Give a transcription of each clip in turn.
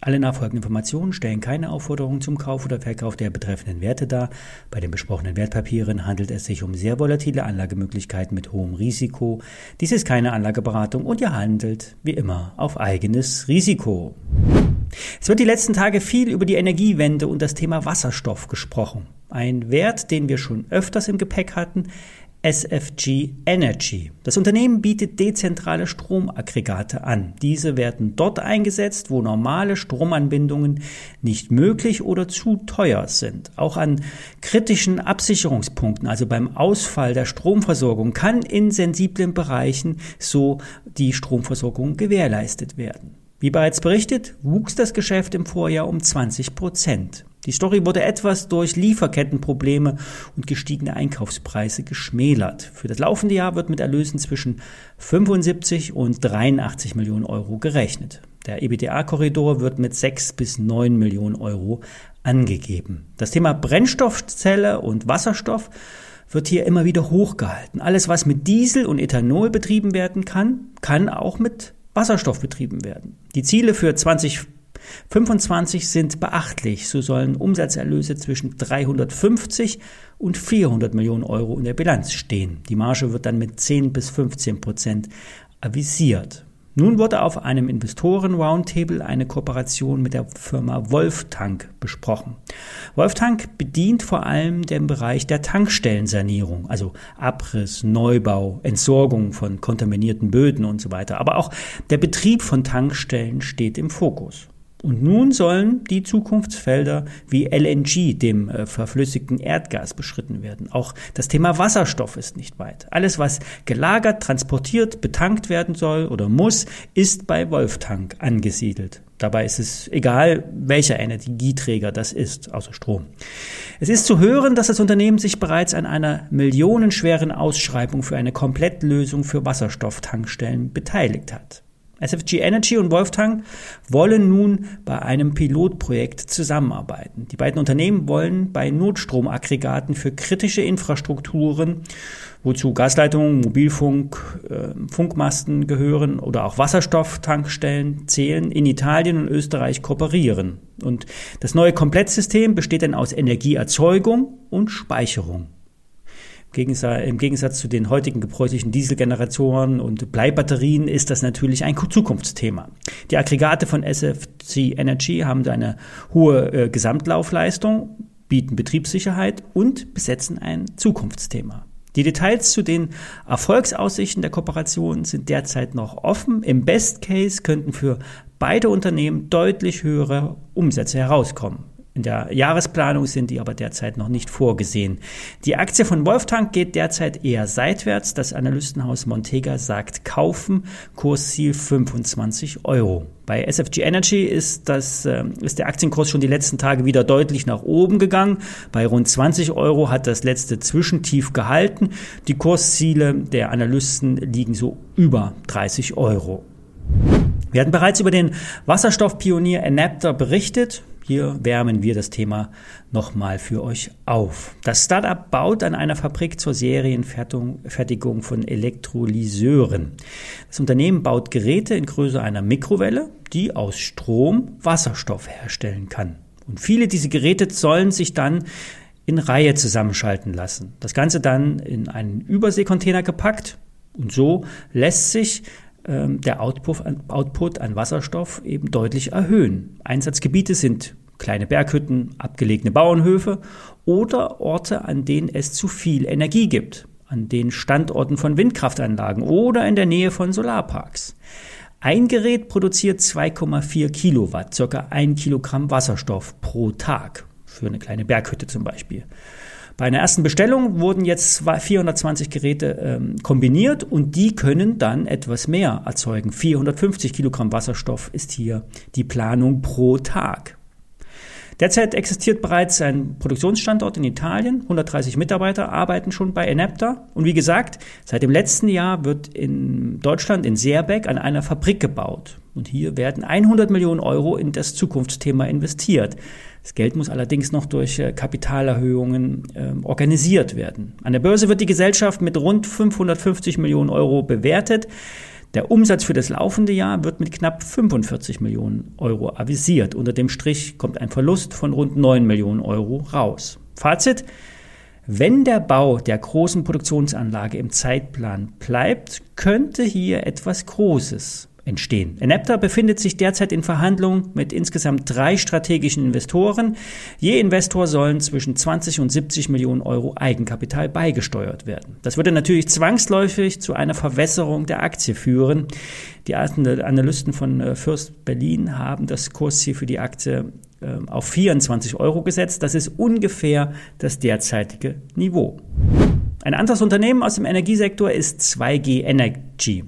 Alle nachfolgenden Informationen stellen keine Aufforderung zum Kauf oder Verkauf der betreffenden Werte dar. Bei den besprochenen Wertpapieren handelt es sich um sehr volatile Anlagemöglichkeiten mit hohem Risiko. Dies ist keine Anlageberatung und ihr handelt, wie immer, auf eigenes Risiko. Es wird die letzten Tage viel über die Energiewende und das Thema Wasserstoff gesprochen. Ein Wert, den wir schon öfters im Gepäck hatten, SFG Energy. Das Unternehmen bietet dezentrale Stromaggregate an. Diese werden dort eingesetzt, wo normale Stromanbindungen nicht möglich oder zu teuer sind. Auch an kritischen Absicherungspunkten, also beim Ausfall der Stromversorgung, kann in sensiblen Bereichen so die Stromversorgung gewährleistet werden. Wie bereits berichtet, wuchs das Geschäft im Vorjahr um 20 Prozent. Die Story wurde etwas durch Lieferkettenprobleme und gestiegene Einkaufspreise geschmälert. Für das laufende Jahr wird mit Erlösen zwischen 75 und 83 Millionen Euro gerechnet. Der EBITDA-Korridor wird mit 6 bis 9 Millionen Euro angegeben. Das Thema Brennstoffzelle und Wasserstoff wird hier immer wieder hochgehalten. Alles, was mit Diesel und Ethanol betrieben werden kann, kann auch mit Wasserstoff betrieben werden. Die Ziele für 20 25 sind beachtlich. So sollen Umsatzerlöse zwischen 350 und 400 Millionen Euro in der Bilanz stehen. Die Marge wird dann mit 10 bis 15 Prozent avisiert. Nun wurde auf einem Investoren-Roundtable eine Kooperation mit der Firma Wolftank besprochen. Wolftank bedient vor allem den Bereich der Tankstellensanierung, also Abriss, Neubau, Entsorgung von kontaminierten Böden und so weiter. Aber auch der Betrieb von Tankstellen steht im Fokus. Und nun sollen die Zukunftsfelder wie LNG, dem äh, verflüssigten Erdgas, beschritten werden. Auch das Thema Wasserstoff ist nicht weit. Alles, was gelagert, transportiert, betankt werden soll oder muss, ist bei Wolftank angesiedelt. Dabei ist es egal, welcher Energieträger das ist, außer Strom. Es ist zu hören, dass das Unternehmen sich bereits an einer millionenschweren Ausschreibung für eine Komplettlösung für Wasserstofftankstellen beteiligt hat. SFG Energy und Wolftank wollen nun bei einem Pilotprojekt zusammenarbeiten. Die beiden Unternehmen wollen bei Notstromaggregaten für kritische Infrastrukturen, wozu Gasleitungen, Mobilfunk, äh, Funkmasten gehören oder auch Wasserstofftankstellen zählen, in Italien und Österreich kooperieren. Und das neue Komplettsystem besteht dann aus Energieerzeugung und Speicherung. Im Gegensatz zu den heutigen gebräuchlichen Dieselgeneratoren und Bleibatterien ist das natürlich ein Zukunftsthema. Die Aggregate von SFC Energy haben eine hohe äh, Gesamtlaufleistung, bieten Betriebssicherheit und besetzen ein Zukunftsthema. Die Details zu den Erfolgsaussichten der Kooperation sind derzeit noch offen. Im Best Case könnten für beide Unternehmen deutlich höhere Umsätze herauskommen. In der Jahresplanung sind die aber derzeit noch nicht vorgesehen. Die Aktie von Wolftank geht derzeit eher seitwärts. Das Analystenhaus Montega sagt kaufen, Kursziel 25 Euro. Bei SFG Energy ist, das, äh, ist der Aktienkurs schon die letzten Tage wieder deutlich nach oben gegangen. Bei rund 20 Euro hat das letzte Zwischentief gehalten. Die Kursziele der Analysten liegen so über 30 Euro. Wir hatten bereits über den Wasserstoffpionier Enapter berichtet. Hier wärmen wir das Thema nochmal für euch auf. Das Startup baut an einer Fabrik zur Serienfertigung von Elektrolyseuren. Das Unternehmen baut Geräte in Größe einer Mikrowelle, die aus Strom Wasserstoff herstellen kann. Und viele dieser Geräte sollen sich dann in Reihe zusammenschalten lassen. Das Ganze dann in einen Überseekontainer gepackt und so lässt sich ähm, der Output an, Output an Wasserstoff eben deutlich erhöhen. Einsatzgebiete sind kleine Berghütten, abgelegene Bauernhöfe oder Orte, an denen es zu viel Energie gibt, an den Standorten von Windkraftanlagen oder in der Nähe von Solarparks. Ein Gerät produziert 2,4 Kilowatt, circa ein Kilogramm Wasserstoff pro Tag, für eine kleine Berghütte zum Beispiel. Bei einer ersten Bestellung wurden jetzt 420 Geräte ähm, kombiniert und die können dann etwas mehr erzeugen. 450 Kilogramm Wasserstoff ist hier die Planung pro Tag. Derzeit existiert bereits ein Produktionsstandort in Italien. 130 Mitarbeiter arbeiten schon bei Enapta. Und wie gesagt, seit dem letzten Jahr wird in Deutschland, in Seerbeck, an einer Fabrik gebaut. Und hier werden 100 Millionen Euro in das Zukunftsthema investiert. Das Geld muss allerdings noch durch äh, Kapitalerhöhungen äh, organisiert werden. An der Börse wird die Gesellschaft mit rund 550 Millionen Euro bewertet. Der Umsatz für das laufende Jahr wird mit knapp 45 Millionen Euro avisiert. Unter dem Strich kommt ein Verlust von rund 9 Millionen Euro raus. Fazit. Wenn der Bau der großen Produktionsanlage im Zeitplan bleibt, könnte hier etwas Großes entstehen. Enapta befindet sich derzeit in Verhandlungen mit insgesamt drei strategischen Investoren. Je Investor sollen zwischen 20 und 70 Millionen Euro Eigenkapital beigesteuert werden. Das würde natürlich zwangsläufig zu einer Verwässerung der Aktie führen. Die Analysten von äh, Fürst Berlin haben das Kursziel für die Aktie ähm, auf 24 Euro gesetzt. Das ist ungefähr das derzeitige Niveau. Ein anderes Unternehmen aus dem Energiesektor ist 2G Energy.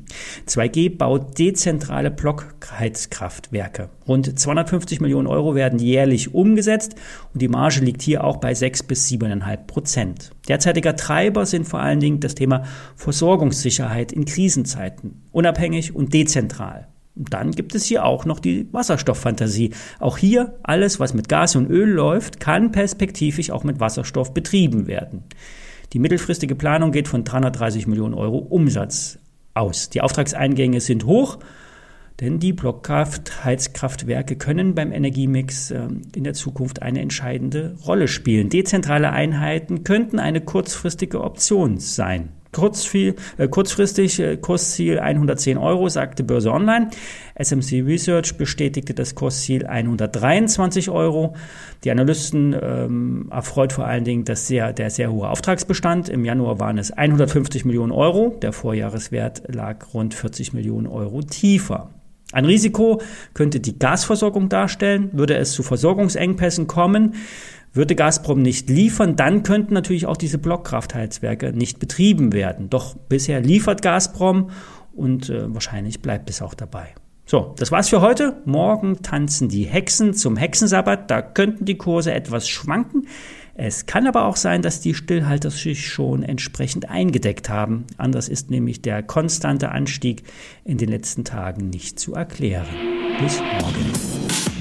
2G baut dezentrale Blockheizkraftwerke. Rund 250 Millionen Euro werden jährlich umgesetzt und die Marge liegt hier auch bei 6 bis 7,5 Prozent. Derzeitiger Treiber sind vor allen Dingen das Thema Versorgungssicherheit in Krisenzeiten, unabhängig und dezentral. Und dann gibt es hier auch noch die Wasserstofffantasie. Auch hier alles, was mit Gas und Öl läuft, kann perspektivisch auch mit Wasserstoff betrieben werden. Die mittelfristige Planung geht von 330 Millionen Euro Umsatz aus. Die Auftragseingänge sind hoch, denn die Blockkraftheizkraftwerke können beim Energiemix ähm, in der Zukunft eine entscheidende Rolle spielen. Dezentrale Einheiten könnten eine kurzfristige Option sein. Äh, kurzfristig äh, Kursziel 110 Euro, sagte Börse Online. SMC Research bestätigte das Kursziel 123 Euro. Die Analysten ähm, erfreut vor allen Dingen das sehr, der sehr hohe Auftragsbestand. Im Januar waren es 150 Millionen Euro. Der Vorjahreswert lag rund 40 Millionen Euro tiefer. Ein Risiko könnte die Gasversorgung darstellen. Würde es zu Versorgungsengpässen kommen, würde Gazprom nicht liefern, dann könnten natürlich auch diese Blockkraftheizwerke nicht betrieben werden. Doch bisher liefert Gazprom und äh, wahrscheinlich bleibt es auch dabei. So, das war's für heute. Morgen tanzen die Hexen zum Hexensabbat. Da könnten die Kurse etwas schwanken. Es kann aber auch sein, dass die Stillhalter sich schon entsprechend eingedeckt haben. Anders ist nämlich der konstante Anstieg in den letzten Tagen nicht zu erklären. Bis morgen.